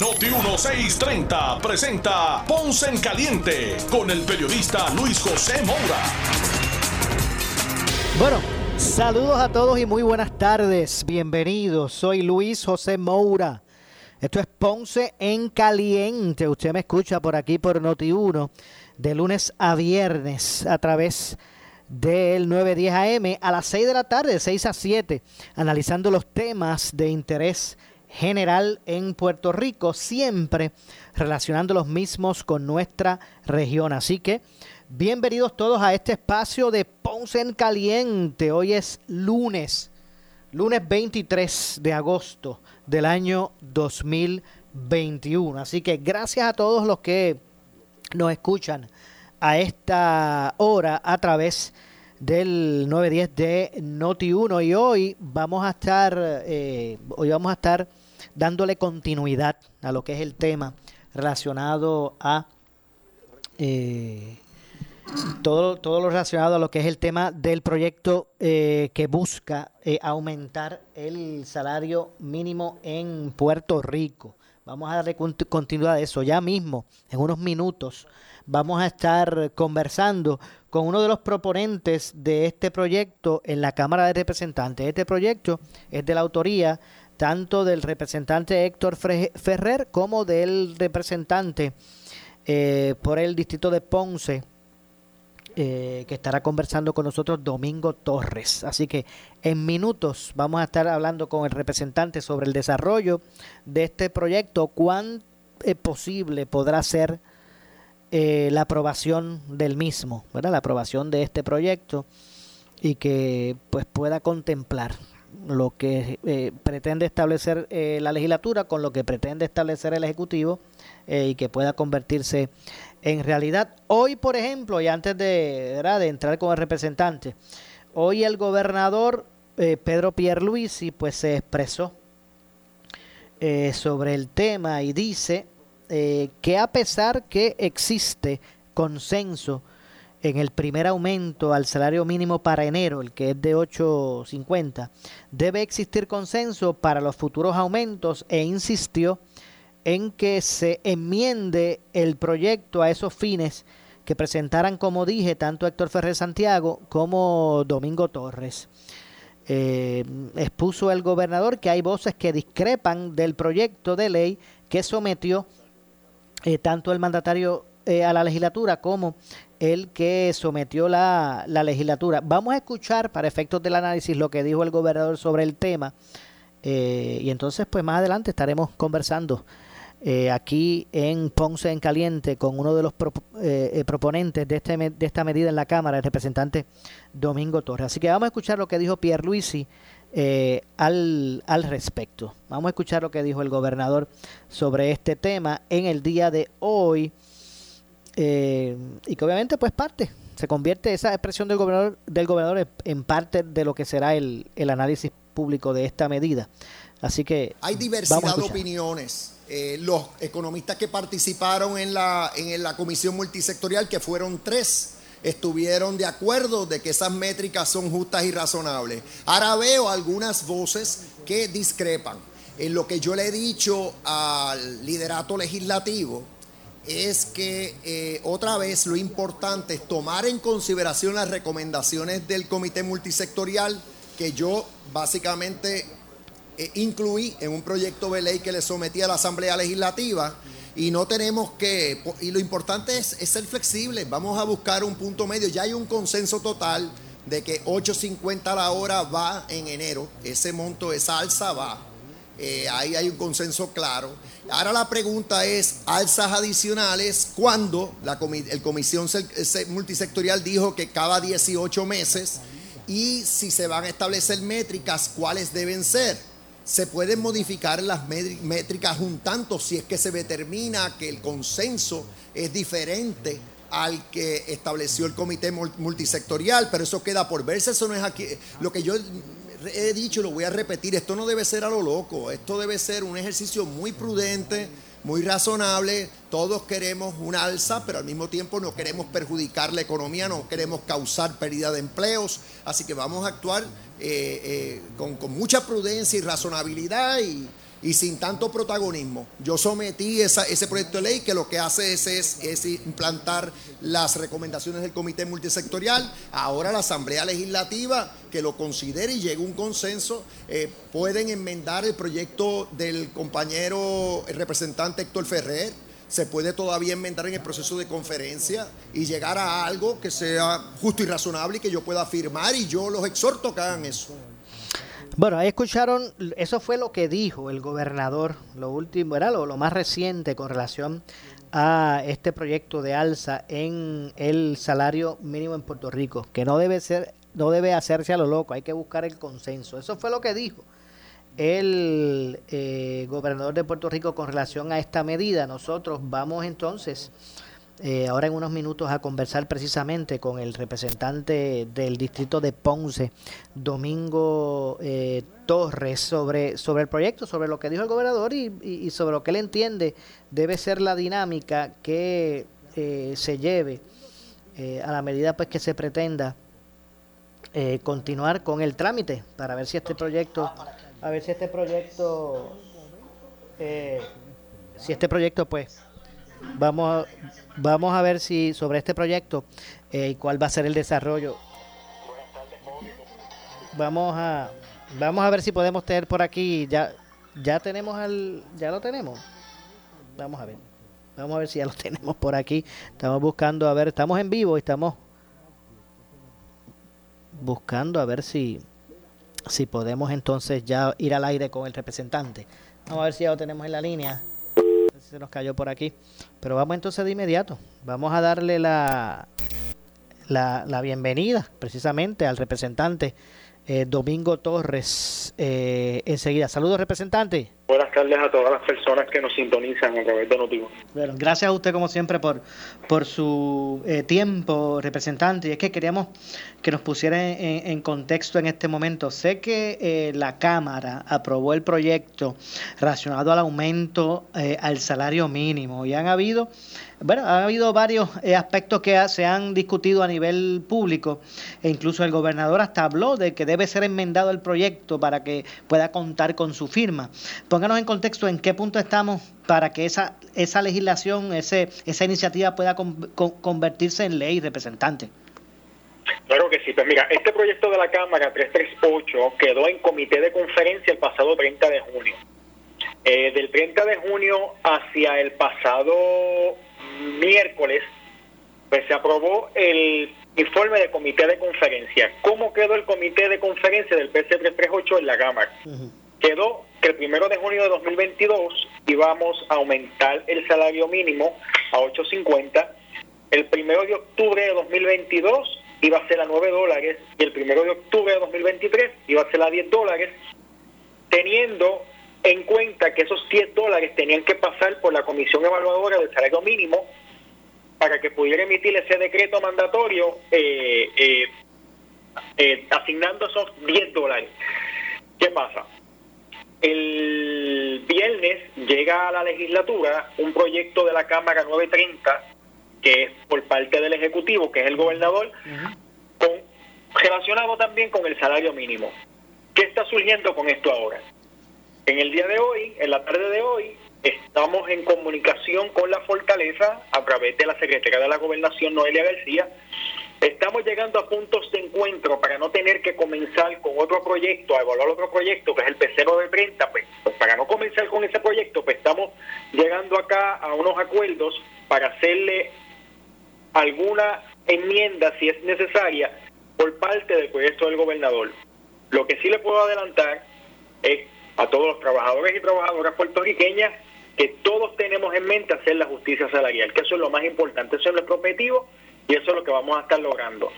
Noti 1630 presenta Ponce en Caliente con el periodista Luis José Moura. Bueno, saludos a todos y muy buenas tardes. Bienvenidos. Soy Luis José Moura. Esto es Ponce en Caliente. Usted me escucha por aquí por Noti 1 de lunes a viernes a través del 910 AM a las 6 de la tarde, 6 a 7, analizando los temas de interés general en Puerto Rico, siempre relacionando los mismos con nuestra región. Así que bienvenidos todos a este espacio de Ponce en Caliente. Hoy es lunes, lunes 23 de agosto del año 2021. Así que gracias a todos los que nos escuchan a esta hora a través del 910 de Noti 1 y hoy vamos a estar eh, hoy vamos a estar dándole continuidad a lo que es el tema relacionado a eh, todo, todo lo relacionado a lo que es el tema del proyecto eh, que busca eh, aumentar el salario mínimo en Puerto Rico. Vamos a darle continuidad a eso ya mismo, en unos minutos. Vamos a estar conversando con uno de los proponentes de este proyecto en la Cámara de Representantes. Este proyecto es de la autoría tanto del representante Héctor Ferrer como del representante eh, por el distrito de Ponce, eh, que estará conversando con nosotros Domingo Torres. Así que en minutos vamos a estar hablando con el representante sobre el desarrollo de este proyecto, cuán eh, posible podrá ser la aprobación del mismo, ¿verdad? la aprobación de este proyecto y que pues pueda contemplar lo que eh, pretende establecer eh, la legislatura con lo que pretende establecer el Ejecutivo eh, y que pueda convertirse en realidad. Hoy, por ejemplo, y antes de, entrar con el representante, hoy el gobernador Pedro Pierluisi pues se expresó sobre el tema y dice que a pesar que existe consenso en el primer aumento al salario mínimo para enero, el que es de 8.50, debe existir consenso para los futuros aumentos e insistió en que se enmiende el proyecto a esos fines que presentaran, como dije, tanto Héctor Ferrer Santiago como Domingo Torres. Eh, expuso el gobernador que hay voces que discrepan del proyecto de ley que sometió eh, tanto el mandatario eh, a la legislatura como el que sometió la, legislatura. Vamos a escuchar para efectos del análisis lo que dijo el gobernador sobre el tema eh, y entonces pues más adelante estaremos conversando eh, aquí en Ponce en Caliente con uno de los proponentes de, este, de esta medida en la Cámara, el representante Domingo Torres. Así que vamos a escuchar lo que dijo Pierre Luisi al, al respecto. Vamos a escuchar lo que dijo el gobernador sobre este tema en el día de hoy. Eh, y que obviamente pues parte, se convierte esa expresión del gobernador, del gobernador en parte de lo que será el, el análisis público de esta medida. Así que... Hay diversidad de opiniones. Eh, los economistas que participaron en la, en la comisión multisectorial, que fueron tres, estuvieron de acuerdo de que esas métricas son justas y razonables. Ahora veo algunas voces que discrepan. En lo que yo le he dicho al liderato legislativo, es que eh, otra vez lo importante es tomar en consideración las recomendaciones del comité multisectorial que yo básicamente eh, incluí en un proyecto de ley que le sometí a la Asamblea Legislativa. Y no tenemos que, y lo importante es, ser flexibles, vamos a buscar un punto medio, ya hay un consenso total de que 8.50 a la hora va en enero, ese monto, esa alza va eh, ahí hay un consenso claro. Ahora la pregunta es, alzas adicionales, ¿cuándo? La el comisión multisectorial dijo que cada 18 meses y si se van a establecer métricas, ¿cuáles deben ser? Se pueden modificar las métricas un tanto si es que se determina que el consenso es diferente al que estableció el comité multisectorial, pero eso queda por verse, eso no es aquí. Lo que yo he dicho, lo voy a repetir, esto no debe ser a lo loco, esto debe ser un ejercicio muy prudente, muy razonable. Todos queremos un alza, pero al mismo tiempo no queremos perjudicar la economía, no queremos causar pérdida de empleos. Así que vamos a actuar eh, eh, con, con mucha prudencia y razonabilidad y, y sin tanto protagonismo. Yo sometí ese proyecto de ley que lo que hace es, es, implantar las recomendaciones del Comité Multisectorial. Ahora la Asamblea Legislativa que lo considere y llegue a un consenso, eh, pueden enmendar el proyecto del compañero representante Héctor Ferrer. Se puede todavía enmendar en el proceso de conferencia y llegar a algo que sea justo y razonable y que yo pueda firmar y yo los exhorto que hagan eso. Bueno, ahí escucharon, eso fue lo que dijo el gobernador, lo último, era lo, más reciente con relación a este proyecto de alza en el salario mínimo en Puerto Rico, que no debe ser, no debe hacerse a lo loco, hay que buscar el consenso. Eso fue lo que dijo el eh, gobernador de Puerto Rico con relación a esta medida. Nosotros vamos entonces eh, ahora en unos minutos a conversar precisamente con el representante del distrito de Ponce, Domingo eh, Torres, sobre, sobre el proyecto, sobre lo que dijo el gobernador y, sobre lo que él entiende debe ser la dinámica que eh, se lleve a la medida pues que se pretenda continuar con el trámite para ver si este proyecto, a ver si este proyecto, si este proyecto pues vamos a, vamos a ver si sobre este proyecto eh, y cuál va a ser el desarrollo. Vamos a vamos a ver si podemos tener por aquí ya ya tenemos al ya lo tenemos. Vamos a ver. Vamos a ver si ya lo tenemos por aquí. Estamos buscando a ver, estamos en vivo, estamos buscando a ver si si podemos entonces ya ir al aire con el representante. Vamos a ver si ya lo tenemos en la línea se nos cayó por aquí. Pero vamos entonces de inmediato. Vamos a darle la, la, la bienvenida precisamente al representante eh, Domingo Torres eh, enseguida. Saludos, representante. Buenas tardes a todas las personas que nos sintonizan a través de Notivo. Bueno, gracias a usted como siempre por, por su eh, tiempo, representante. Y es que queríamos que nos pusiera en, contexto en este momento. Sé que la Cámara aprobó el proyecto relacionado al aumento al salario mínimo y han habido bueno, ha habido varios eh, aspectos que se han discutido a nivel público e incluso el gobernador hasta habló de que debe ser enmendado el proyecto para que pueda contar con su firma. Pónganos en contexto en qué punto estamos para que esa, esa legislación, ese, esa iniciativa pueda convertirse en ley, representante. Claro que sí, pues mira, este proyecto de la Cámara 338 quedó en comité de conferencia el pasado 30 de junio. Eh, del 30 de junio hacia el pasado miércoles, pues se aprobó el informe de comité de conferencia. ¿Cómo quedó el comité de conferencia del PC 338 en la Cámara? Quedó que el primero de junio de 2022 íbamos a aumentar el salario mínimo a 8.50. El primero de octubre de 2022 iba a ser a 9 dólares y el primero de octubre de 2023 iba a ser a 10 dólares, teniendo en cuenta que esos 10 dólares tenían que pasar por la Comisión Evaluadora del Salario Mínimo para que pudiera emitir ese decreto mandatorio eh, eh, eh, asignando esos 10 dólares. ¿Qué pasa? El viernes llega a la legislatura un proyecto de la Cámara 930, que es por parte del Ejecutivo, que es el gobernador, con, relacionado también con el salario mínimo. ¿Qué está surgiendo con esto ahora? En el día de hoy, en la tarde de hoy, estamos en comunicación con la Fortaleza a través de la Secretaría de la Gobernación, Noelia García. Estamos llegando a puntos de encuentro para no tener que comenzar con otro proyecto, a evaluar otro proyecto, que es el pecero de 30, pues, pues, para no comenzar con ese proyecto, pues estamos llegando acá a unos acuerdos para hacerle alguna enmienda, si es necesaria, por parte del proyecto del gobernador. Lo que sí le puedo adelantar es a todos los trabajadores y trabajadoras puertorriqueñas que todos tenemos en mente hacer la justicia salarial, que eso es lo más importante, eso es nuestro objetivo y eso es lo que vamos a estar logrando.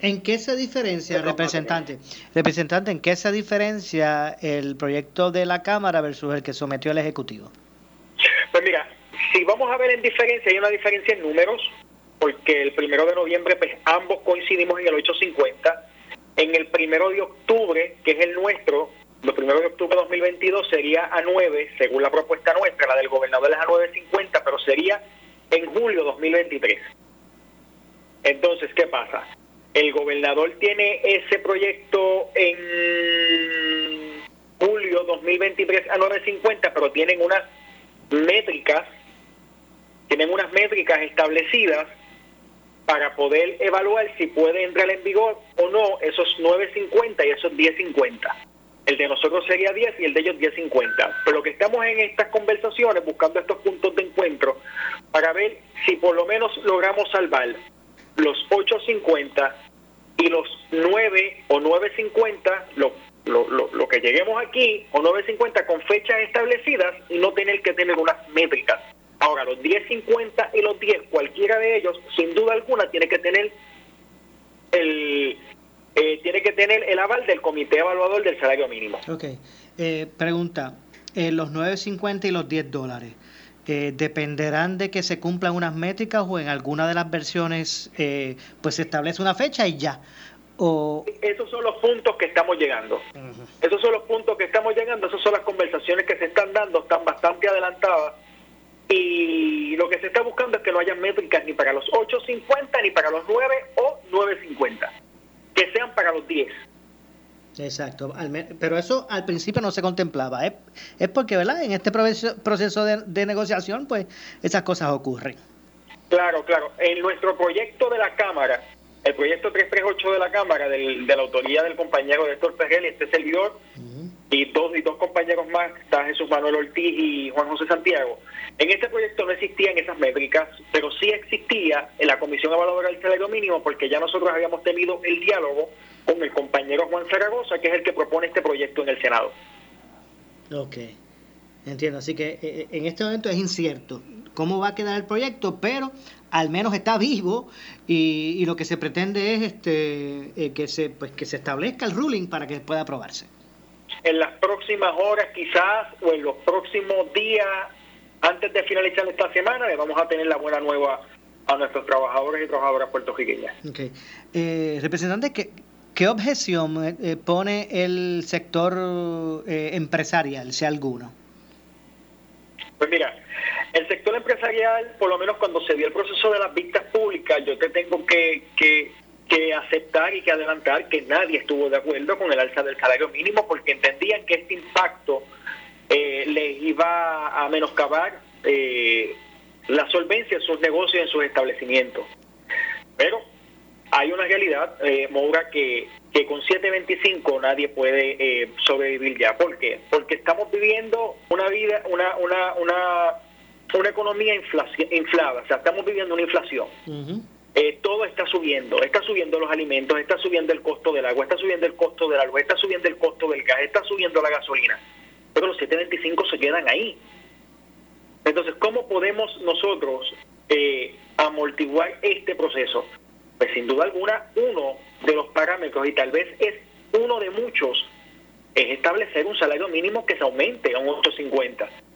¿En qué se diferencia, representante? Representante, ¿en qué se diferencia el proyecto de la Cámara versus el que sometió el Ejecutivo? Pues mira, si vamos a ver en diferencia, hay una diferencia en números, porque el primero de noviembre pues, ambos coincidimos en el 850. En el primero de octubre, que es el nuestro, el primero de octubre de 2022 sería a 9, según la propuesta nuestra, la del gobernador es a 9.50, pero sería en julio 2023. Entonces, ¿qué pasa? El gobernador tiene ese proyecto en julio 2023 a 9.50, pero tienen unas métricas, tienen unas métricas establecidas para poder evaluar si puede entrar en vigor o no esos 9.50 y esos 10.50. El de nosotros sería 10 y el de ellos 10.50. Pero lo que estamos en estas conversaciones, buscando estos puntos de encuentro, para ver si por lo menos logramos salvar los 8.50 y los 9 o 9.50, lo, lo, lo, que lleguemos aquí, o 9.50 con fechas establecidas y no tener que tener unas métricas. Ahora, los 10.50 y los 10, cualquiera de ellos, sin duda alguna, tiene que tener el, eh, tiene que tener el aval del comité evaluador del salario mínimo. Ok. Eh, pregunta, eh, los 9.50 y los 10 dólares, eh, ¿dependerán de que se cumplan unas métricas o en alguna de las versiones pues se establece una fecha y ya? O... Esos son los puntos que estamos llegando. Esos son los puntos que estamos llegando, esas son las conversaciones que se están dando, están bastante adelantadas y lo que se está buscando es que no haya métricas ni para los 8.50 ni para los 9 o 9.50, que sean para los 10. Exacto, pero eso al principio no se contemplaba, es porque ¿verdad? en este proceso de, de negociación pues esas cosas ocurren. Claro, claro, en nuestro proyecto de la Cámara, el proyecto 338 de la Cámara, del, de la autoría del compañero Héctor Ferrer y este servidor, y dos, y dos compañeros más, está Jesús Manuel Ortiz y Juan José Santiago. En este proyecto no existían esas métricas, pero sí existía en la Comisión Evaluadora del Salario Mínimo, porque ya nosotros habíamos tenido el diálogo con el compañero Juan Zaragoza, que es el que propone este proyecto en el Senado. Ok, entiendo. Así que eh, eh, en este momento es incierto cómo va a quedar el proyecto, pero al menos está vivo y, lo que se pretende es este eh, que se pues que se establezca el ruling para que pueda aprobarse en las próximas horas quizás o en los próximos días, antes de finalizar esta semana, le vamos a tener la buena nueva a nuestros trabajadores y trabajadoras puertorriqueñas. Okay. Eh, representante, ¿qué, ¿qué objeción eh, eh, pone el sector eh, empresarial, si alguno? Pues mira, el sector empresarial, por lo menos cuando se dio el proceso de las vistas públicas, yo te tengo que, que que aceptar y que adelantar que nadie estuvo de acuerdo con el alza del salario mínimo porque entendían que este impacto eh, les iba a menoscabar eh, la solvencia en sus negocios en sus establecimientos. Pero hay una realidad, eh, Moura, que, que con 7.25 nadie puede eh, sobrevivir ya. ¿Por qué? Porque estamos viviendo una vida, una, una, una, una economía inflada, o sea, estamos viviendo una inflación. Eh, todo está subiendo, está subiendo los alimentos, está subiendo el costo del agua, está subiendo el costo del agua, está subiendo el costo del gas, está subiendo la gasolina, pero los 7.25 se quedan ahí. Entonces, ¿cómo podemos nosotros eh, amortiguar este proceso? Pues sin duda alguna, uno de los parámetros, y tal vez es uno de muchos, es establecer un salario mínimo que se aumente a un 850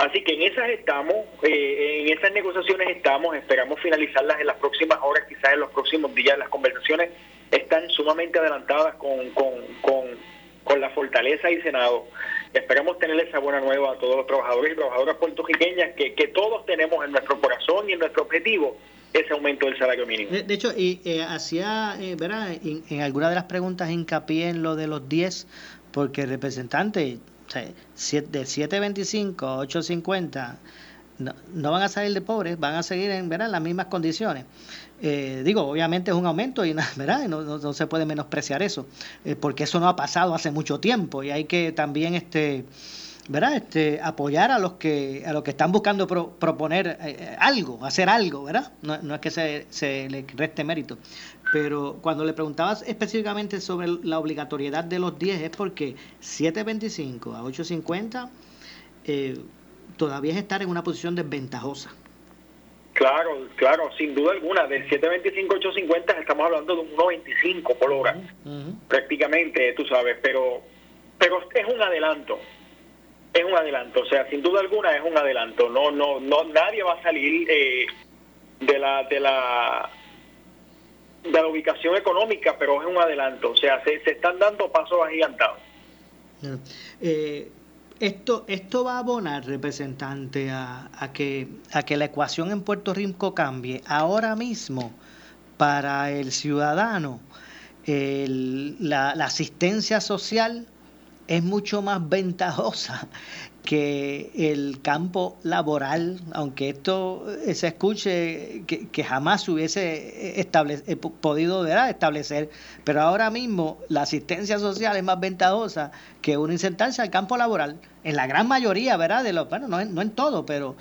Así que en esas estamos, eh, en esas negociaciones estamos, esperamos finalizarlas en las próximas horas, quizás en los próximos días. Las conversaciones están sumamente adelantadas con, con, con, la Fortaleza y Senado. Esperamos tener esa buena nueva a todos los trabajadores y trabajadoras puertorriqueñas que, que todos tenemos en nuestro corazón y en nuestro objetivo ese aumento del salario mínimo. De, hecho, y eh, hacía, eh, ¿verdad? En, en alguna de las preguntas hincapié en lo de los 10, porque el representante de 7.25 a 8.50 no, no, van a salir de pobres, van a seguir en ¿verdad? las mismas condiciones. Eh, digo, obviamente es un aumento y ¿verdad? No, no, se puede menospreciar eso, eh, porque eso no ha pasado hace mucho tiempo y hay que también este, ¿verdad? Este, apoyar a los que a los que están buscando proponer eh, algo, hacer algo, ¿verdad? No, no es que se, se le reste mérito, pero cuando le preguntabas específicamente sobre la obligatoriedad de los 10 es porque 7.25 a 8.50 eh, todavía es estar en una posición desventajosa. Claro, claro, sin duda alguna. Del 7.25 a 8.50 estamos hablando de un 1.25 por hora, prácticamente, tú sabes, pero, pero es un adelanto. Es un adelanto, o sea, sin duda alguna es un adelanto. No, no, no, nadie va a salir. Eh, de la de la de la ubicación económica, pero es un adelanto, o sea, se, se están dando pasos agigantados. Eh, esto, esto va a abonar, representante, a, a, que, a que la ecuación en Puerto Rico cambie. Ahora mismo, para el ciudadano, la, la asistencia social es mucho más ventajosa que el campo laboral, aunque esto eh, se escuche que, jamás hubiese establece, podido establecer, pero ahora mismo la asistencia social es más ventajosa que una insertarse al campo laboral, en la gran mayoría, ¿verdad? De los, bueno, no, no en todo, pero,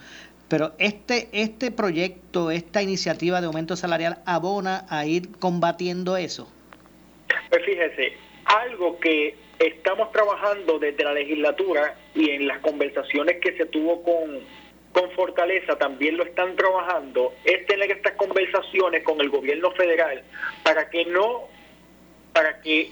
pero este, este proyecto, esta iniciativa de aumento salarial abona a ir combatiendo eso. Pues fíjese, algo que estamos trabajando desde la legislatura y en las conversaciones que se tuvo con, con Fortaleza también lo están trabajando, es tener estas conversaciones con el gobierno federal para que no, para que,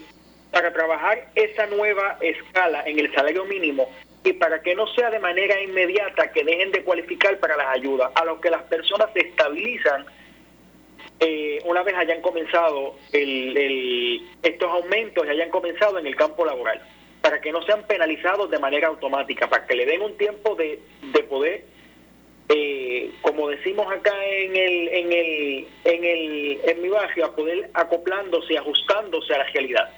para trabajar esa nueva escala en el salario mínimo y para que no sea de manera inmediata que dejen de cualificar para las ayudas, a lo que las personas se estabilizan eh, una vez hayan comenzado el, estos aumentos y hayan comenzado en el campo laboral, para que no sean penalizados de manera automática, para que le den un tiempo de, de poder, eh, como decimos acá en el, en el, en el, en mi barrio, a poder acoplándose, ajustándose a la realidad.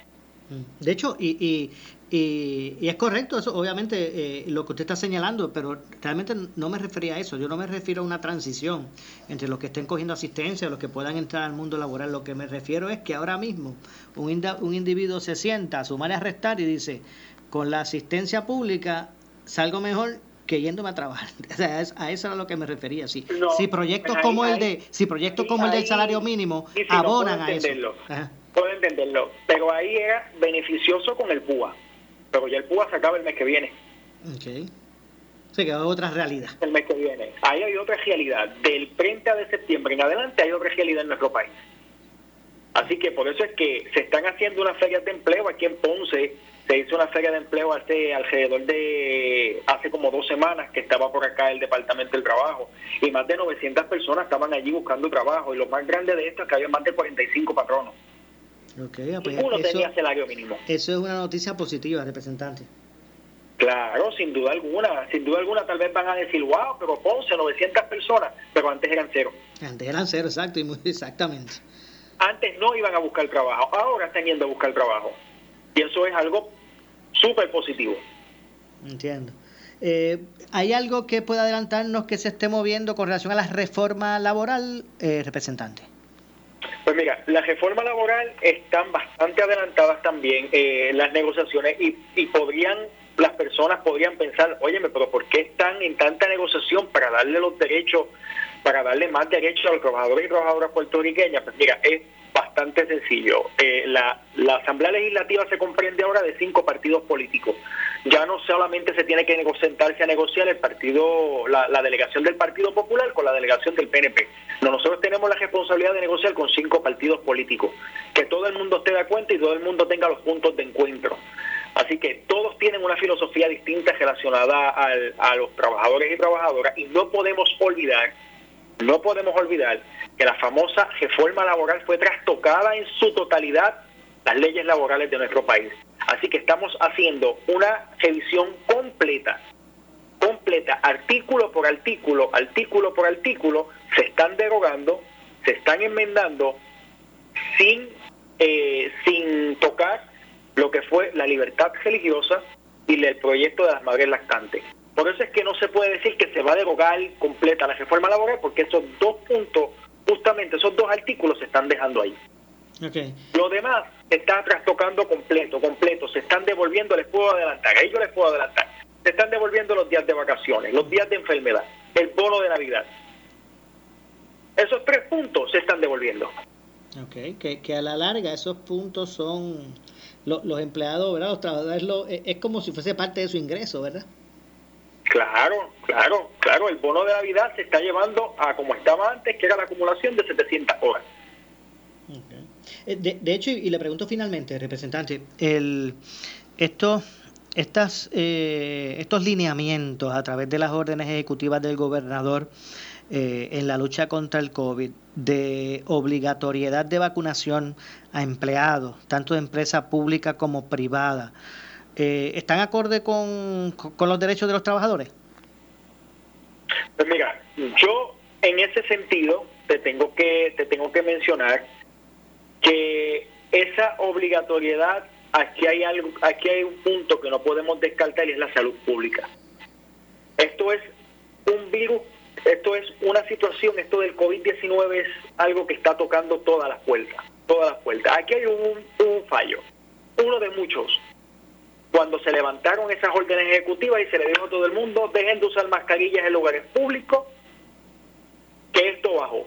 De hecho, y, y, es correcto, eso obviamente eh, lo que usted está señalando, pero realmente no me refería a eso. Yo no me refiero a una transición entre los que estén cogiendo asistencia, los que puedan entrar al mundo laboral. Lo que me refiero es que ahora mismo un, un individuo se sienta a sumar y a restar y dice, con la asistencia pública salgo mejor que yéndome a trabajar. a eso era lo que me refería. Si, si proyectos como el de, si proyectos como el del salario mínimo abonan a eso. Puedo entenderlo, pero ahí era beneficioso con el PUA pero ya el PUA se acaba el mes que viene. Ok. Se quedó otra realidad. El mes que viene. Ahí hay otra realidad. Del 30 de septiembre en adelante hay otra realidad en nuestro país. Así que por eso es que se están haciendo unas ferias de empleo aquí en Ponce. Se hizo una feria de empleo hace alrededor de, hace como dos semanas que estaba por acá el Departamento del Trabajo. Y más de 900 personas estaban allí buscando trabajo. Y lo más grande de esto es que había más de 45 patronos. Okay, pues Ninguno tenía salario mínimo. Eso es una noticia positiva, representante. Claro, sin duda alguna, sin duda alguna tal vez van a decir, wow, pero Ponce, 900 personas, pero antes eran cero. Antes eran cero, exacto, y muy exactamente. Antes no iban a buscar trabajo, ahora están yendo a buscar trabajo. Y eso es algo súper positivo. Entiendo. Eh, ¿Hay algo que pueda adelantarnos que se esté moviendo con relación a la reforma laboral, eh, representante? Pues mira, las reformas laboral están bastante adelantadas también eh, las negociaciones y, y podrían las personas podrían pensar, óyeme, pero ¿por qué están en tanta negociación para darle los derechos, para darle más derechos a los trabajadores y trabajadoras puertorriqueñas? Pues mira, es bastante sencillo. Eh, la, Asamblea Legislativa se comprende ahora de cinco partidos políticos. Ya no solamente se tiene que sentarse a negociar el partido, la, la delegación del Partido Popular con la delegación del PNP. No, nosotros tenemos la responsabilidad de negociar con cinco partidos políticos. Que todo el mundo esté de cuenta y todo el mundo tenga los puntos de encuentro. Así que todos tienen una filosofía distinta relacionada a los trabajadores y trabajadoras y no podemos olvidar, no podemos olvidar que la famosa reforma laboral fue trastocada en su totalidad las leyes laborales de nuestro país. Así que estamos haciendo una revisión completa, completa, artículo por artículo, artículo por artículo, se están derogando, se están enmendando sin, eh, sin tocar lo que fue la libertad religiosa y el proyecto de las madres lactantes. Por eso es que no se puede decir que se va a derogar completa la reforma laboral, porque esos dos puntos justamente esos dos artículos se están dejando ahí. Lo demás está trastocando completo, completo. Se están devolviendo, les puedo adelantar, ahí yo les puedo adelantar. Se están devolviendo los días de vacaciones, los días de enfermedad, el bono de Navidad. Esos tres puntos se están devolviendo. Ok, que, que a la larga esos puntos son los empleados, ¿verdad? Los trabajadores, es como si fuese parte de su ingreso, ¿verdad? Claro, claro, claro, el bono de Navidad se está llevando a como estaba antes, que era la acumulación de 700 horas. Eh, de, hecho, y le pregunto finalmente, representante, el, estos, estas, eh, estos lineamientos a través de las órdenes ejecutivas del gobernador eh, en la lucha contra el COVID, de obligatoriedad de vacunación a empleados, tanto de empresa pública como privada, eh, ¿están acorde con, con los derechos de los trabajadores? Pues mira, yo en ese sentido te tengo que te tengo que mencionar que esa obligatoriedad aquí hay algo aquí hay un punto que no podemos descartar y es la salud pública. Esto es un virus esto es una situación, esto del COVID-19 es algo que está tocando todas las puertas, todas las puertas. Aquí hay un, fallo, uno de muchos. Cuando se levantaron esas órdenes ejecutivas y se le dijo a todo el mundo, dejen de usar mascarillas en lugares públicos, que esto bajó.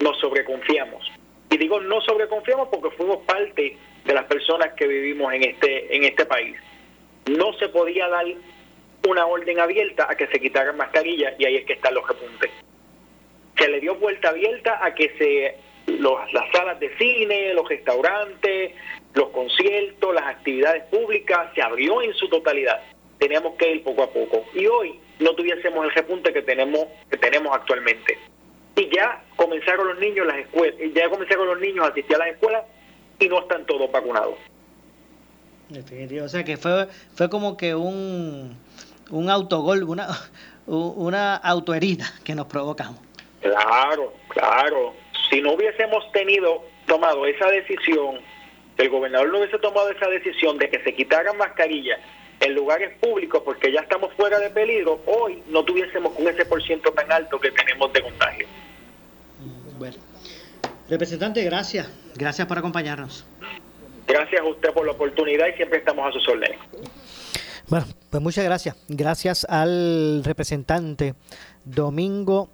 Nos sobreconfiamos. Y digo no sobreconfiamos porque fuimos parte de las personas que vivimos en este, en este país. No se podía dar una orden abierta a que se quitaran mascarillas y ahí es que están los repuntes. Se le dio vuelta abierta a que se las salas de cine, los restaurantes, los conciertos, las actividades públicas, se abrió en su totalidad. Teníamos que ir poco a poco. Y hoy no tuviésemos el repunte que tenemos, que tenemos actualmente. Y ya comenzaron los niños las escuelas, ya comenzaron los niños a asistir a las escuelas y no están todos vacunados. O sea que fue, fue como que un un autogol, una, una autoherida que nos provocamos. Claro, claro. Si no hubiésemos tenido, tomado esa decisión, el gobernador no hubiese tomado esa decisión de que se quitaran mascarillas en lugares públicos porque ya estamos fuera de peligro, hoy no tuviésemos con ese por ciento tan alto que tenemos de contagio. Bueno. Representante, gracias. Gracias por acompañarnos. Gracias a usted por la oportunidad y siempre estamos a sus órdenes. Bueno, pues muchas gracias. Gracias al representante Domingo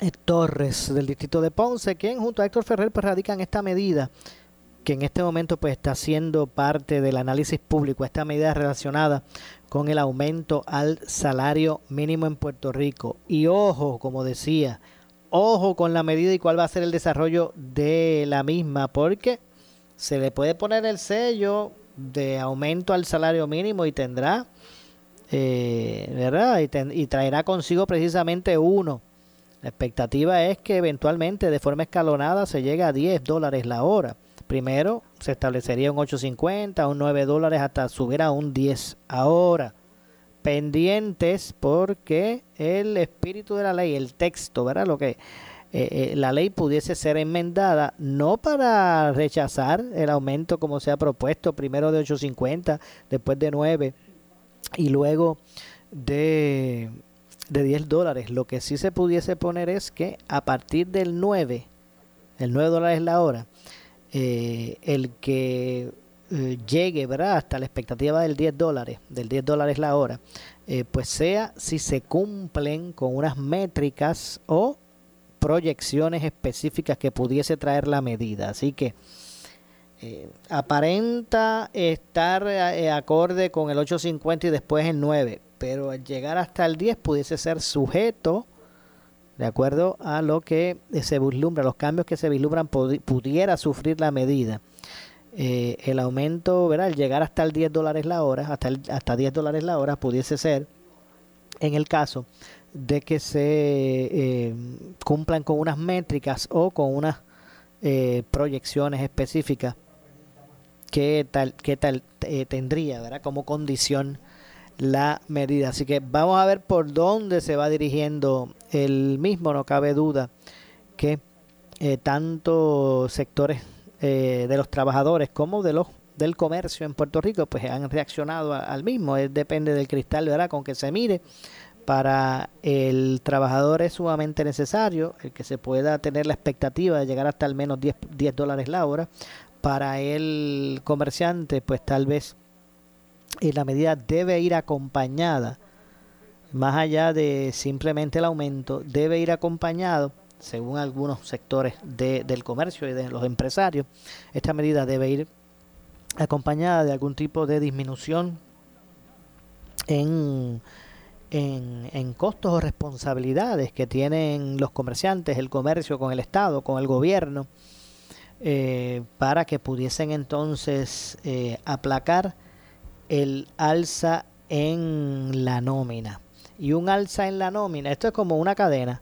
eh, Torres del distrito de Ponce, quien junto a Héctor Ferrer pues radican esta medida que en este momento pues está siendo parte del análisis público, esta medida relacionada con el aumento al salario mínimo en Puerto Rico. Y ojo, como decía, ojo con la medida y cuál va a ser el desarrollo de la misma, porque se le puede poner el sello de aumento al salario mínimo y tendrá, eh, ¿verdad? Y, traerá consigo precisamente uno. La expectativa es que eventualmente de forma escalonada se llegue a 10 dólares la hora. Primero se establecería un 8.50, un 9 dólares hasta subir a un 10 ahora. Pendientes porque el espíritu de la ley, el texto, ¿verdad? Lo que eh, eh, la ley pudiese ser enmendada no para rechazar el aumento como se ha propuesto, primero de 8.50, después de 9 y luego de, de 10 dólares. Lo que sí se pudiese poner es que a partir del 9, el 9 dólares la hora, eh, el que llegue ¿verdad? hasta la expectativa del 10 dólares, del 10 dólares la hora, pues sea si se cumplen con unas métricas o proyecciones específicas que pudiese traer la medida. Así que eh, aparenta estar eh, acorde con el 850 y después el 9, pero al llegar hasta el 10 pudiese ser sujeto, de acuerdo a lo que se vislumbra, los cambios que se vislumbran, pudiera sufrir la medida. Eh, el aumento, ¿verdad? al llegar hasta el 10 dólares la hora, hasta, el, hasta 10 dólares la hora, pudiese ser, en el caso de que se eh, cumplan con unas métricas o con unas eh, proyecciones específicas que tal, que tal tendría ¿verdad? como condición la medida. Así que vamos a ver por dónde se va dirigiendo el mismo, no cabe duda que tanto sectores de los trabajadores como de los del comercio en Puerto Rico pues han reaccionado al mismo, depende del cristal ¿verdad? con que se mire para el trabajador es sumamente necesario el que se pueda tener la expectativa de llegar hasta al menos 10, 10 dólares la hora. Para el comerciante, pues tal vez y la medida debe ir acompañada, más allá de simplemente el aumento, debe ir acompañado, según algunos sectores de, del comercio y de los empresarios, esta medida debe ir acompañada de algún tipo de disminución en en, costos o responsabilidades que tienen los comerciantes, el comercio con el Estado, con el gobierno, eh, para que pudiesen entonces eh, aplacar el alza en la nómina. Y un alza en la nómina, esto es como una cadena.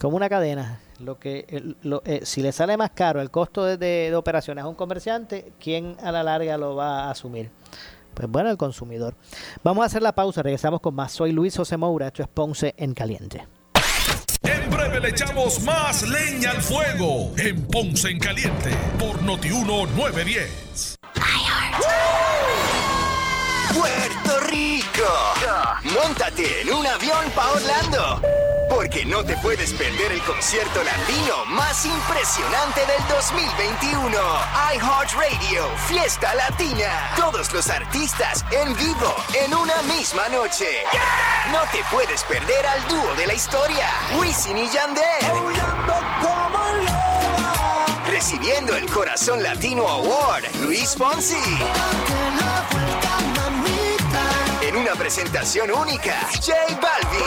como una cadena. Lo que eh, si le sale más caro el costo de, de, operaciones a un comerciante, ¿quién a la larga lo va a asumir? Pues bueno, el consumidor. Vamos a hacer la pausa, regresamos con más. Soy Luis José Moura, esto es Ponce en Caliente. En breve le echamos más leña al fuego en Ponce en Caliente por Notiuno 910. Puerto Rico. Móntate en un avión para Orlando. Porque no te puedes perder el concierto latino más impresionante del 2021. iHeartRadio, Fiesta Latina. Todos los artistas en vivo en una misma noche. No te puedes perder al dúo de la historia, Wisin y Yandel. Recibiendo el Corazón Latino Award, Luis Fonsi en una presentación única, J Balvin.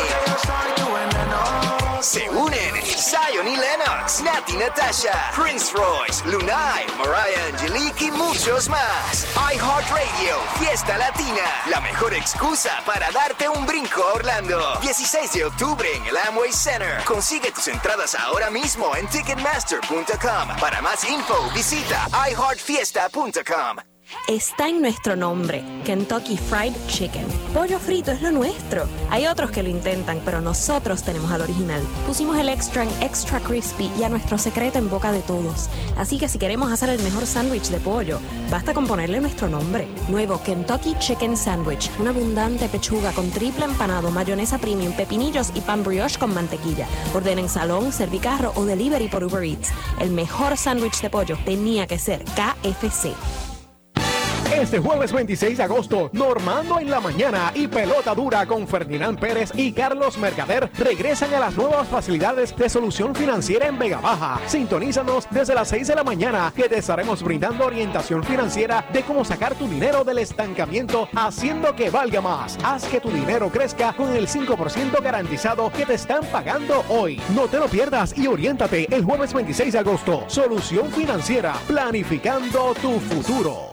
Se unen Zion y Lennox, Nati Natasha, Prince Royce, Lunay, Mariah Angelique y muchos más. iHeartRadio, Fiesta Latina, la mejor excusa para darte un brinco a Orlando. 16 de octubre en el Amway Center. Consigue tus entradas ahora mismo en Ticketmaster.com. Para más info, visita iHeartFiesta.com. Está en nuestro nombre, Kentucky Fried Chicken. Pollo frito es lo nuestro. Hay otros que lo intentan, pero nosotros tenemos al original. Pusimos el extra en extra crispy y a nuestro secreto en boca de todos. Así que si queremos hacer el mejor sándwich de pollo, basta con ponerle nuestro nombre. Nuevo Kentucky Chicken Sandwich. Una abundante pechuga con triple empanado, mayonesa premium, pepinillos y pan brioche con mantequilla. Orden en salón, servicarro o delivery por Uber Eats. El mejor sándwich de pollo tenía que ser KFC. Este jueves 26 de agosto, Normando en la mañana y Pelota Dura con Ferdinand Pérez y Carlos Mercader regresan a las nuevas facilidades de solución financiera en Vega Baja. Sintonízanos desde las 6 de la mañana que te estaremos brindando orientación financiera de cómo sacar tu dinero del estancamiento haciendo que valga más. Haz que tu dinero crezca con el 5% garantizado que te están pagando hoy. No te lo pierdas y oriéntate el jueves 26 de agosto. Solución financiera, planificando tu futuro.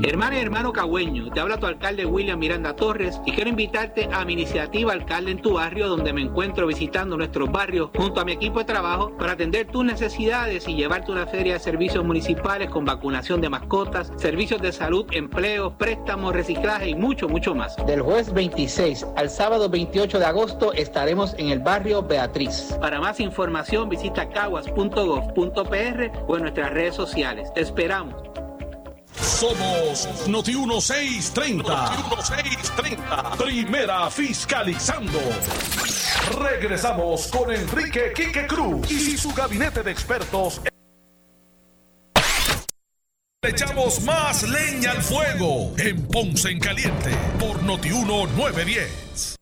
Hermana y hermano cagüeño, te habla tu alcalde William Miranda Torres y quiero invitarte a mi iniciativa Alcalde en tu barrio, donde me encuentro visitando nuestros barrios junto a mi equipo de trabajo para atender tus necesidades y llevarte una feria de servicios municipales con vacunación de mascotas, servicios de salud, empleo, préstamos, reciclaje y mucho, mucho más. Del jueves 26 al sábado 28 de agosto estaremos en el barrio Beatriz. Para más información visita caguas.gov.pr o en nuestras redes sociales. Te esperamos. Somos Noti 1630. Noti 1630. Primera fiscalizando. Regresamos con Enrique Quique Cruz y su gabinete de expertos. Le echamos más leña al fuego en Ponce en Caliente por Noti 910.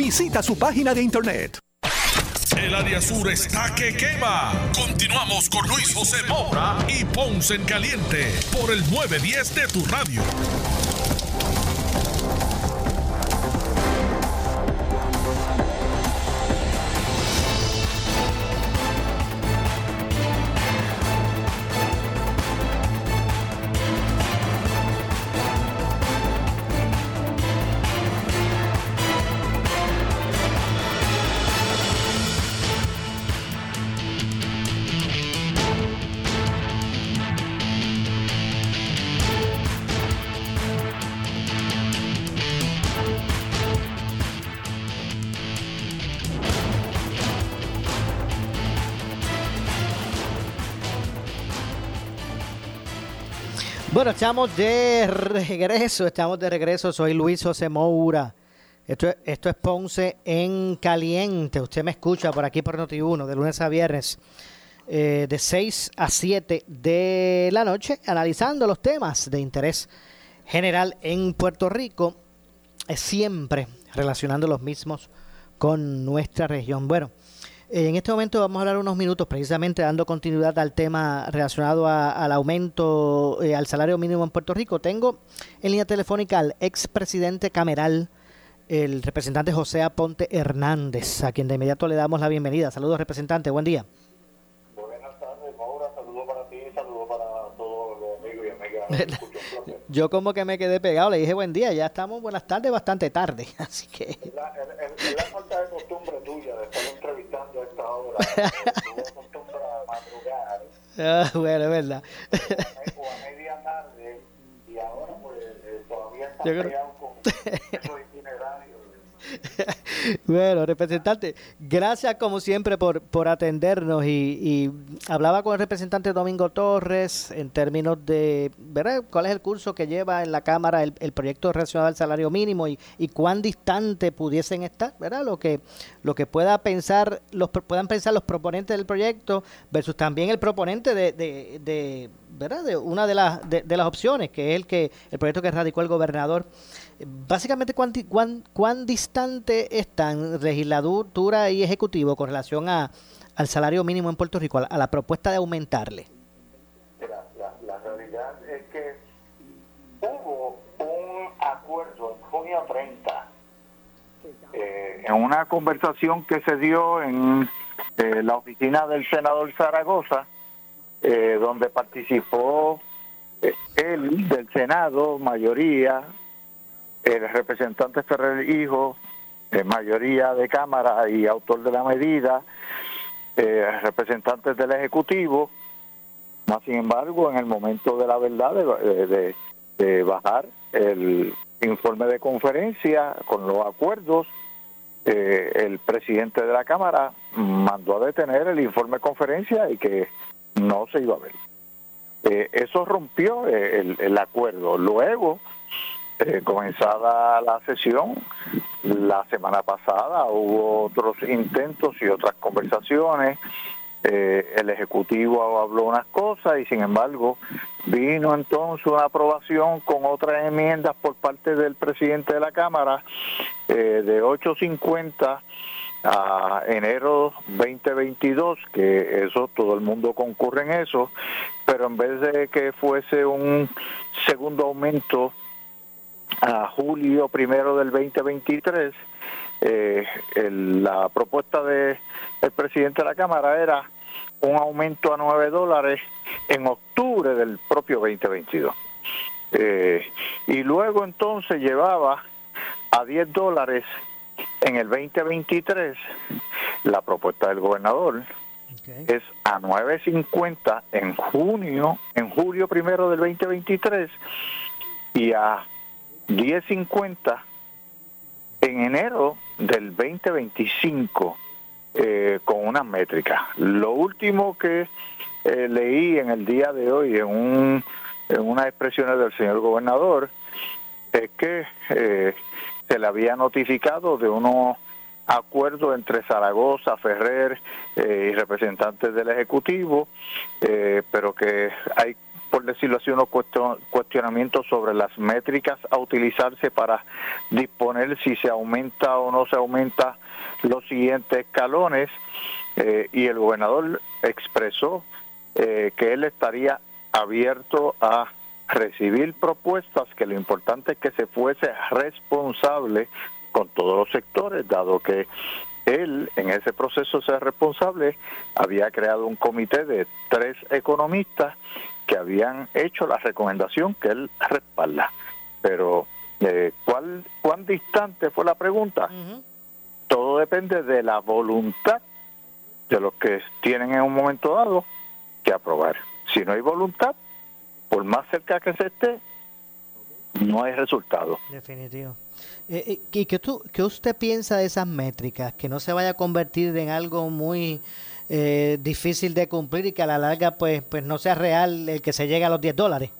Visita su página de internet. El área sur está que quema. Continuamos con Luis José Moura y Ponce en Caliente por el 910 de tu radio. Bueno, estamos de regreso, estamos de regreso. Soy Luis José Moura. Esto, es- esto es Ponce en Caliente. Usted me escucha por aquí por Noti1 de lunes a viernes eh, de 6 a 7 de la noche analizando los temas de interés general en Puerto Rico, eh, siempre relacionando los mismos con nuestra región. Bueno, en este momento vamos a hablar unos minutos precisamente dando continuidad al tema relacionado a- al aumento eh, al salario mínimo en Puerto Rico. Tengo en línea telefónica al expresidente cameral, el representante José Aponte Hernández, a quien de inmediato le damos la bienvenida. Saludos, representante, buen día. Buenas tardes, Maura. Saludos para ti, saludos para todos los amigas. Yo como que me quedé pegado, le dije buen día, ya estamos buenas tardes bastante tarde, así que... Es la, la falta de costumbre tuya de estar entrevistando a esta hora. Tú acostumbras a madrugar Ah, bueno, es verdad. o a media tarde y ahora pues eh, todavía estás Yo creo- con. Bueno, representante, gracias como siempre por, por atendernos y, y hablaba con el representante Domingo Torres en términos de ¿verdad? cuál es el curso que lleva en la Cámara el, el proyecto relacionado al salario mínimo y, y cuán distante pudiesen estar, ¿verdad? Lo que lo que pueda pensar los puedan pensar los proponentes del proyecto versus también el proponente de, de, de, ¿verdad? de una de las de, de las opciones que es el que el proyecto que radicó el gobernador Básicamente, ¿cuán, cuán, cuán distante están legislatura y ejecutivo con relación a, al salario mínimo en Puerto Rico, a la, propuesta de aumentarle? La realidad es que hubo un acuerdo en junio 30 eh, en una conversación que se dio en eh, la oficina del senador Zaragoza, eh, donde participó eh, él del Senado, mayoría, el representante Ferrer Hijo, mayoría de Cámara y autor de la medida, eh, representantes del Ejecutivo, más sin embargo, en el momento de la verdad, de, bajar el informe de conferencia con los acuerdos, eh, el presidente de la Cámara mandó a detener el informe de conferencia y que no se iba a ver. Eh, eso rompió eh, el acuerdo. Luego, eh, comenzada la sesión, la semana pasada hubo otros intentos y otras conversaciones. Eh, el Ejecutivo habló unas cosas y sin embargo vino entonces una aprobación con otras enmiendas por parte del presidente de la Cámara eh, de 8.50 a enero 2022, que eso todo el mundo concurre en eso, pero en vez de que fuese un segundo aumento a julio primero del 2023, eh, el- la propuesta del presidente de la Cámara era un aumento a 9 dólares en octubre del propio 2022. Eh, y luego entonces llevaba a 10 dólares en el 2023 la propuesta del gobernador es a 9.50 en junio, en julio primero del 2023 y a 10.50 en enero del 2025 eh, con una métrica. Lo último que eh, leí en el día de hoy en, un, en unas expresiones del señor gobernador es que eh, se le había notificado de unos acuerdos entre Zaragoza, Ferrer eh, y representantes del Ejecutivo, eh, pero que hay, por decirlo así, unos cuestion- cuestionamientos sobre las métricas a utilizarse para disponer si se aumenta o no se aumenta los siguientes escalones eh, y el gobernador expresó eh, que él estaría abierto a recibir propuestas, que lo importante es que se fuese responsable con todos los sectores, dado que él en ese proceso ser responsable había creado un comité de tres economistas que habían hecho la recomendación que él respalda. Pero, eh, ¿cuál, ¿cuán distante fue la pregunta? Todo depende de la voluntad de los que tienen en un momento dado que aprobar. Si no hay voluntad, por más cerca que se esté, no hay resultado. Definitivo. Eh, eh, ¿Y qué, tú, qué usted piensa de esas métricas? Que no se vaya a convertir en algo muy eh, difícil de cumplir y que a la larga pues, pues no sea real el que se llegue a los 10 dólares.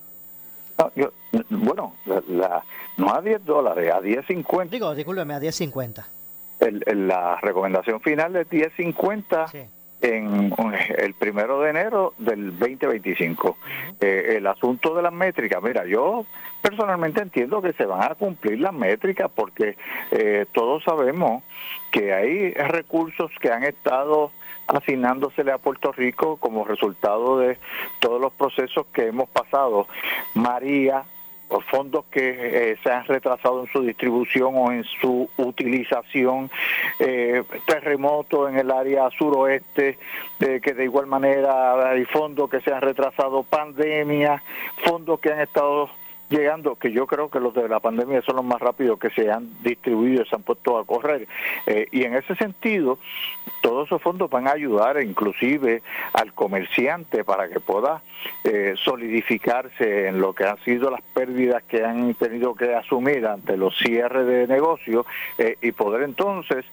bueno, la, no a 10 dólares, a 10.50. Digo, discúlpeme, a 10.50. El, la recomendación final es 10.50 sí. en el primero de enero del 2025. Eh, el asunto de las métricas, mira, yo personalmente entiendo que se van a cumplir las métricas porque eh, todos sabemos que hay recursos que han estado asignándosele a Puerto Rico como resultado de todos los procesos que hemos pasado. María, fondos que eh, se han retrasado en su distribución o en su utilización, eh, terremotos en el área suroeste, eh, que de igual manera hay fondos que se han retrasado, pandemia, fondos que han estado llegando, que yo creo que los de la pandemia son los más rápidos que se han distribuido se han puesto a correr. Eh, y en ese sentido, todos esos fondos van a ayudar inclusive al comerciante para que pueda eh, solidificarse en lo que han sido las pérdidas que han tenido que asumir ante los cierres de negocios eh, y poder entonces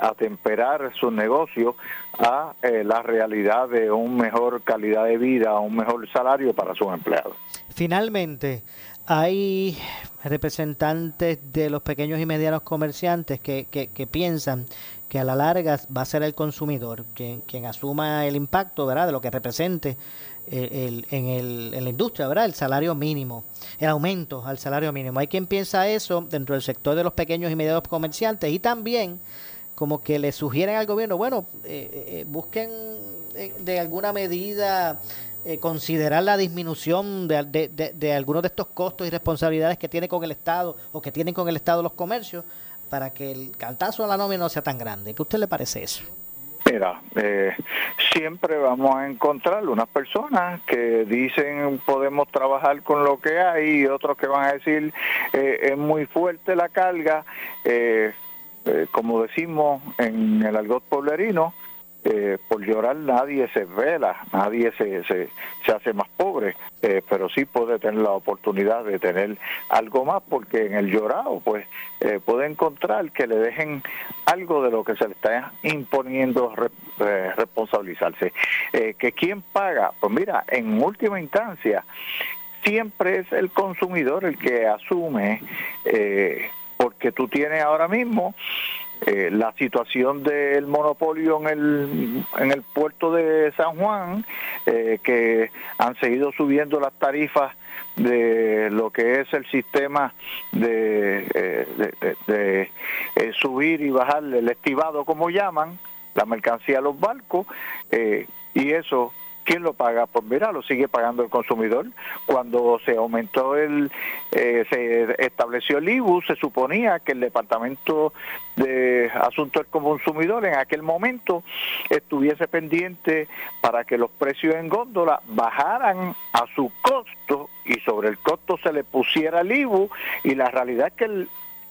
atemperar sus negocios a la realidad de un mejor calidad de vida, un mejor salario para sus empleados. Finalmente, hay representantes de los pequeños y medianos comerciantes que, que, piensan que a la larga va a ser el consumidor quien, asuma el impacto ¿verdad? de lo que represente eh, el, en, el, en la industria, ¿verdad? el salario mínimo, el aumento al salario mínimo. Hay quien piensa eso dentro del sector de los pequeños y medianos comerciantes y también como que le sugieren al gobierno, bueno, eh, eh, busquen de alguna medida eh, considerar la disminución de, de, de, algunos de estos costos y responsabilidades que tiene con el Estado o que tienen con el Estado los comercios para que el cantazo a la nómina no sea tan grande. ¿Qué a usted le parece eso? Mira, eh, siempre vamos a encontrar unas personas que dicen podemos trabajar con lo que hay y otros que van a decir eh, es muy fuerte la carga, como decimos en el algot poblerino, eh, por llorar nadie se vela, nadie se, se, se hace más pobre, eh, pero sí puede tener la oportunidad de tener algo más porque en el llorado pues eh, puede encontrar que le dejen algo de lo que se le está imponiendo responsabilizarse. que quién paga, pues mira, en última instancia siempre es el consumidor el que asume, porque tú tienes ahora mismo eh, la situación del monopolio en el, en el puerto de San Juan, eh, que han seguido subiendo las tarifas de lo que es el sistema de, eh, de, subir y bajar el estivado, como llaman, la mercancía a los barcos, y eso ¿Quién lo paga? Pues mira, lo sigue pagando el consumidor. Cuando se aumentó el, eh, se estableció el IBU, se suponía que el Departamento de Asuntos del Consumidor en aquel momento estuviese pendiente para que los precios en góndola bajaran a su costo y sobre el costo se le pusiera el IBU y la realidad es que el,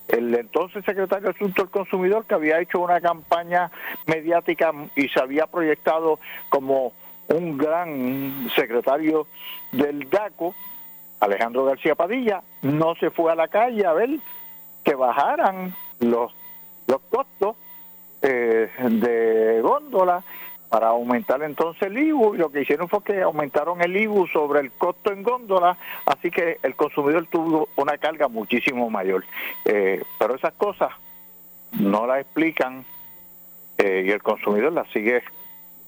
el entonces secretario de Asuntos del Consumidor que había hecho una campaña mediática y se había proyectado como un gran secretario del DACO, Alejandro García Padilla, no se fue a la calle a ver que bajaran los, los costos eh, de góndola para aumentar entonces el IBU y lo que hicieron fue que aumentaron el IBU sobre el costo en góndola, así que el consumidor tuvo una carga muchísimo mayor. Eh, pero esas cosas no las explican eh, y el consumidor las sigue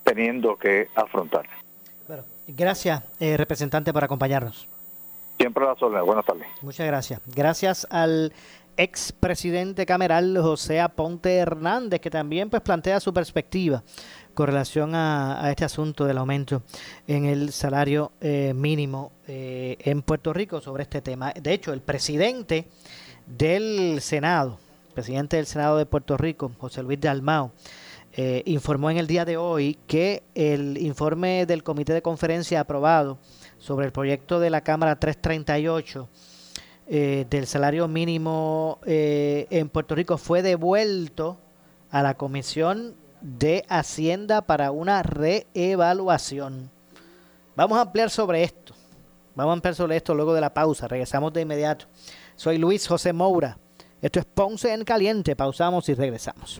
teniendo que afrontar. gracias, eh, representante, por acompañarnos. Siempre a la soledad. Buenas tardes. Muchas gracias. Gracias al expresidente cameral José Aponte Hernández, que también pues plantea su perspectiva con relación a, este asunto del aumento en el salario eh, mínimo eh, en Puerto Rico sobre este tema. De hecho, el presidente del Senado, presidente del Senado de Puerto Rico, José Luis de Almao, eh, informó en el día de hoy que el informe del comité de conferencia aprobado sobre el proyecto de la Cámara 338 eh, del salario mínimo eh, en Puerto Rico fue devuelto a la Comisión de Hacienda para una reevaluación. Vamos a ampliar sobre esto. Vamos a ampliar sobre esto luego de la pausa. Regresamos de inmediato. Soy Luis José Moura. Esto es Ponce en Caliente. Pausamos y regresamos.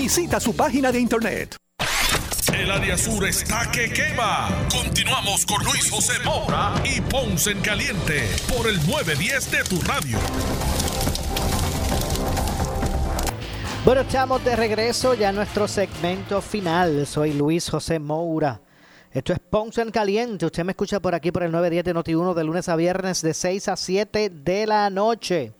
Visita su página de internet. El área sur está que quema. Continuamos con Luis José Moura y Ponce en Caliente por el 910 de tu radio. Bueno, estamos de regreso ya en nuestro segmento final. Soy Luis José Moura. Esto es Ponce en Caliente. Usted me escucha por aquí por el 910 de Noti1 de lunes a viernes de 6 a 7 de la noche.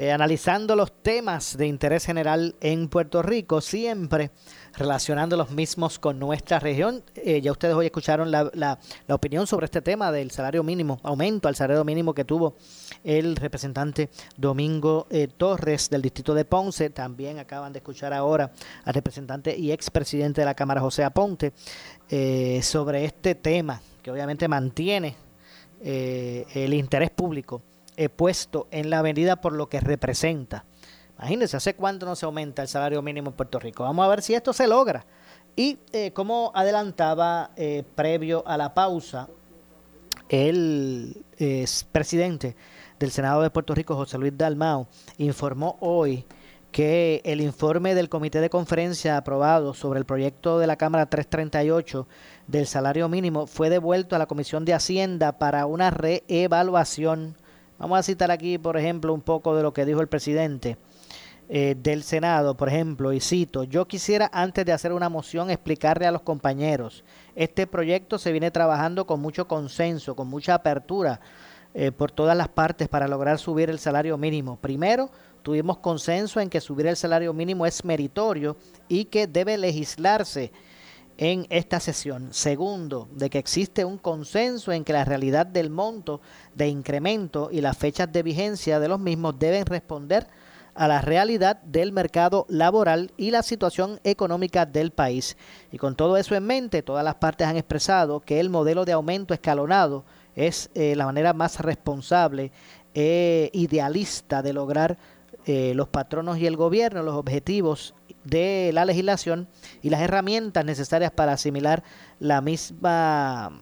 Eh, analizando los temas de interés general en Puerto Rico, siempre relacionando los mismos con nuestra región. Eh, ya ustedes hoy escucharon la, la, opinión sobre este tema del salario mínimo, aumento al salario mínimo que tuvo el representante Domingo eh, Torres del distrito de Ponce. También acaban de escuchar ahora al representante y expresidente de la Cámara, José Aponte, sobre este tema que obviamente mantiene el interés público he puesto en la avenida por lo que representa. Imagínense, ¿hace cuánto no se aumenta el salario mínimo en Puerto Rico? Vamos a ver si esto se logra. Y eh, como adelantaba eh, previo a la pausa, el presidente del Senado de Puerto Rico, José Luis Dalmao, informó hoy que el informe del comité de conferencia aprobado sobre el proyecto de la Cámara 338 del salario mínimo fue devuelto a la Comisión de Hacienda para una reevaluación Vamos a citar aquí, por ejemplo, un poco de lo que dijo el presidente eh, del Senado, por ejemplo, y cito, yo quisiera antes de hacer una moción explicarle a los compañeros, este proyecto se viene trabajando con mucho consenso, con mucha apertura eh, por todas las partes para lograr subir el salario mínimo. Primero, tuvimos consenso en que subir el salario mínimo es meritorio y que debe legislarse en esta sesión. Segundo, de que existe un consenso en que la realidad del monto de incremento y las fechas de vigencia de los mismos deben responder a la realidad del mercado laboral y la situación económica del país. Y con todo eso en mente, todas las partes han expresado que el modelo de aumento escalonado es eh, la manera más responsable e idealista de lograr eh, los patronos y el gobierno los objetivos de la legislación y las herramientas necesarias para asimilar la misma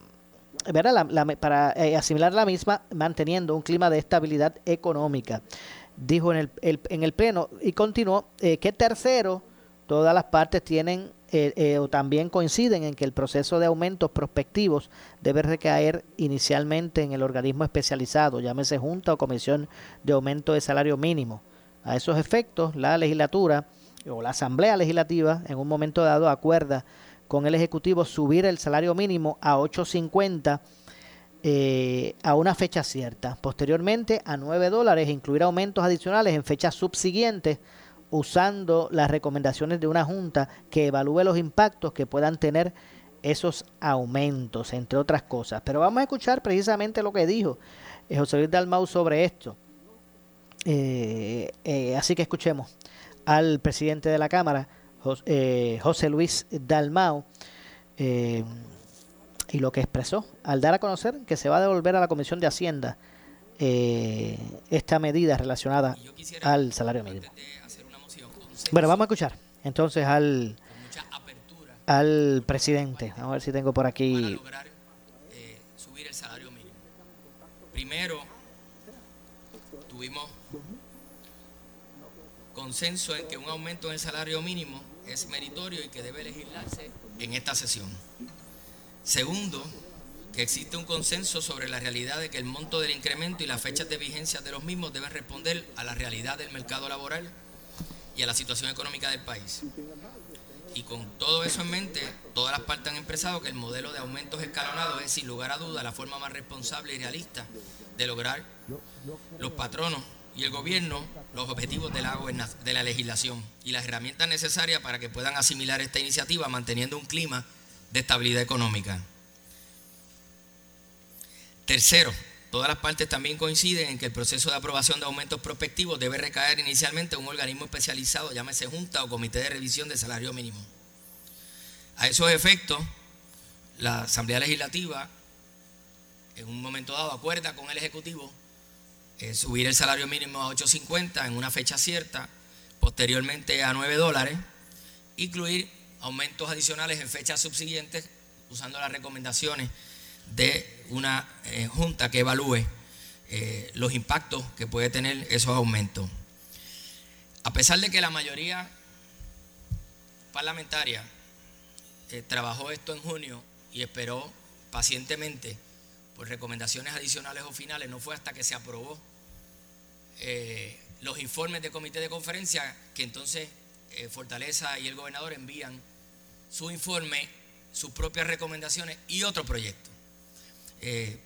¿verdad? para eh, asimilar la misma manteniendo un clima de estabilidad económica dijo en el, en el pleno y continuó eh, que tercero todas las partes tienen eh, o también coinciden en que el proceso de aumentos prospectivos debe recaer inicialmente en el organismo especializado, llámese Junta o Comisión de Aumento de Salario Mínimo. A esos efectos, la legislatura o la Asamblea Legislativa en un momento dado acuerda con el Ejecutivo subir el salario mínimo a 8.50 eh, a una fecha cierta. Posteriormente a 9 dólares incluir aumentos adicionales en fechas subsiguientes usando las recomendaciones de una junta que evalúe los impactos que puedan tener esos aumentos, entre otras cosas. Pero vamos a escuchar precisamente lo que dijo eh, José Luis Dalmau sobre esto. Eh, así que escuchemos al presidente de la Cámara, eh, José, Luis Dalmao, eh, y lo que expresó al dar a conocer que se va a devolver a la Comisión de Hacienda eh, esta medida relacionada al salario mínimo. Bueno, vamos a escuchar entonces al, al presidente. Vamos a ver si tengo por aquí. subir el salario mínimo. Primero, tuvimos consenso en que un aumento en el salario mínimo es meritorio y que debe legislarse en esta sesión. Segundo, que existe un consenso sobre la realidad de que el monto del incremento y las fechas de vigencia de los mismos deben responder a la realidad del mercado laboral y a la situación económica del país. Y con todo eso en mente, todas las partes han expresado que el modelo de aumentos escalonados es sin lugar a duda la forma más responsable y realista de lograr los patronos y el gobierno los objetivos de la, de la legislación y las herramientas necesarias para que puedan asimilar esta iniciativa manteniendo un clima de estabilidad económica. Tercero, todas las partes también coinciden en que el proceso de aprobación de aumentos prospectivos debe recaer inicialmente en un organismo especializado, llámese Junta o Comité de Revisión de Salario Mínimo. A esos efectos, la Asamblea Legislativa, en un momento dado, acuerda con el Ejecutivo subir el salario mínimo a 8.50 en una fecha cierta, posteriormente a 9 dólares, incluir aumentos adicionales en fechas subsiguientes usando las recomendaciones de una eh, junta que evalúe eh, los impactos que puede tener esos aumentos. A pesar de que la mayoría parlamentaria eh, trabajó esto en junio y esperó pacientemente por recomendaciones adicionales o finales, no fue hasta que se aprobó los informes de comité de conferencia que entonces Fortaleza y el gobernador envían su informe, sus propias recomendaciones y otro proyecto. Eh,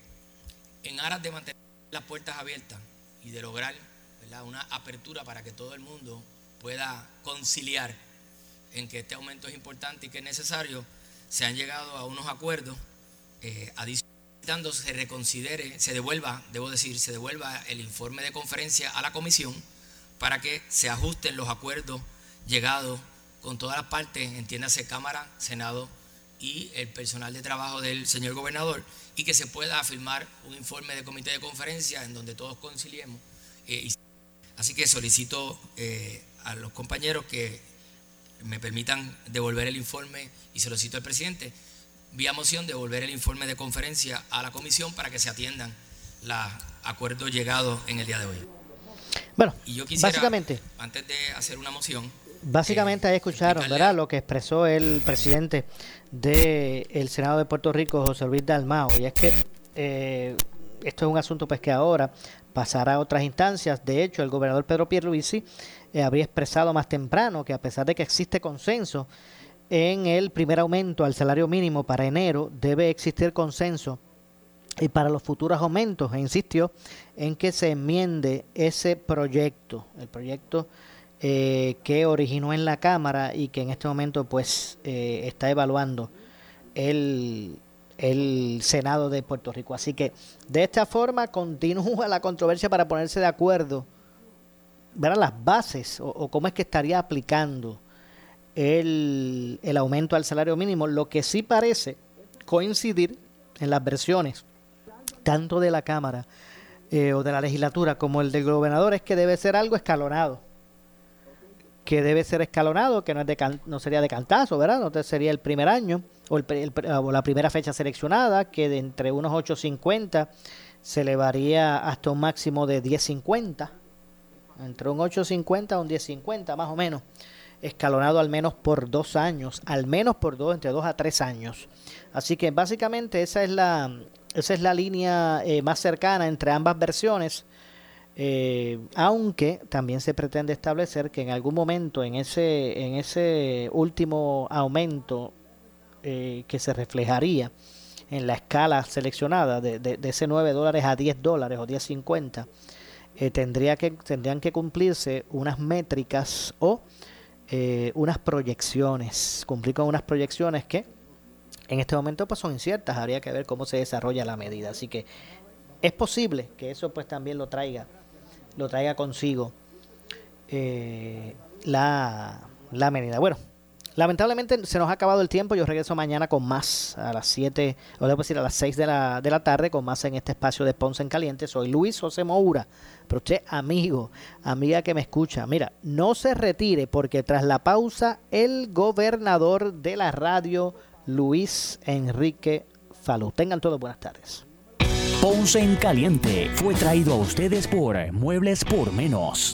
en aras de mantener las puertas abiertas y de lograr una apertura para que todo el mundo pueda conciliar en que este aumento es importante y que es necesario, se han llegado a unos acuerdos eh, se reconsidere, se devuelva, debo decir, se devuelva el informe de conferencia a la comisión para que se ajusten los acuerdos llegados con todas las partes, entiéndase Cámara, Senado y el personal de trabajo del señor gobernador y que se pueda firmar un informe de comité de conferencia en donde todos conciliemos. Eh, así que solicito eh, a los compañeros que me permitan devolver el informe y solicito al presidente vía moción devolver el informe de conferencia a la comisión para que se atiendan los acuerdos llegados en el día de hoy. Bueno, y yo quisiera, básicamente, antes de hacer una moción, Básicamente ahí escucharon, ¿verdad? Lo que expresó el presidente del Senado de Puerto Rico, José Luis Dalmao, y es que eh, esto es un asunto pues que ahora pasará a otras instancias. De hecho, el gobernador Pedro Pierluisi eh, habría expresado más temprano que a pesar de que existe consenso en el primer aumento al salario mínimo para enero, debe existir consenso y para los futuros aumentos e insistió en que se enmiende ese proyecto, el proyecto eh, que originó en la Cámara y que en este momento pues eh, está evaluando el, el Senado de Puerto Rico. Así que de esta forma continúa la controversia para ponerse de acuerdo, ver las bases o, cómo es que estaría aplicando el, el aumento al salario mínimo. Lo que sí parece coincidir en las versiones tanto de la Cámara eh, o de la legislatura como el del gobernador es que debe ser algo escalonado que debe ser escalonado, que no, es de no sería de cantazo, ¿verdad? No sería el primer año o, la primera fecha seleccionada, que de entre unos 8.50 se elevaría hasta un máximo de 10.50, entre un 8.50 a un 10.50 más o menos, escalonado al menos por dos años, al menos por dos, entre dos a tres años. Así que básicamente esa es la, esa es la línea eh, más cercana entre ambas versiones eh, aunque también se pretende establecer que en algún momento en ese, en ese último aumento eh, que se reflejaría en la escala seleccionada de, de, ese 9 dólares a 10 dólares o 10.50, eh, tendría que, tendrían que cumplirse unas métricas o eh, unas proyecciones, cumplir con unas proyecciones que en este momento pues son inciertas, habría que ver cómo se desarrolla la medida. Así que es posible que eso pues también lo traiga lo traiga consigo eh, la, la medida. Bueno, lamentablemente se nos ha acabado el tiempo. Yo regreso mañana con más a las 7, o debo decir a las 6 de la, de la tarde, con más en este espacio de Ponce en Caliente. Soy Luis José Moura, pero usted, amigo, amiga que me escucha, mira, no se retire porque tras la pausa, el gobernador de la radio, Luis Enrique Falú. Tengan todos buenas tardes. Ponce en Caliente fue traído a ustedes por Muebles por Menos.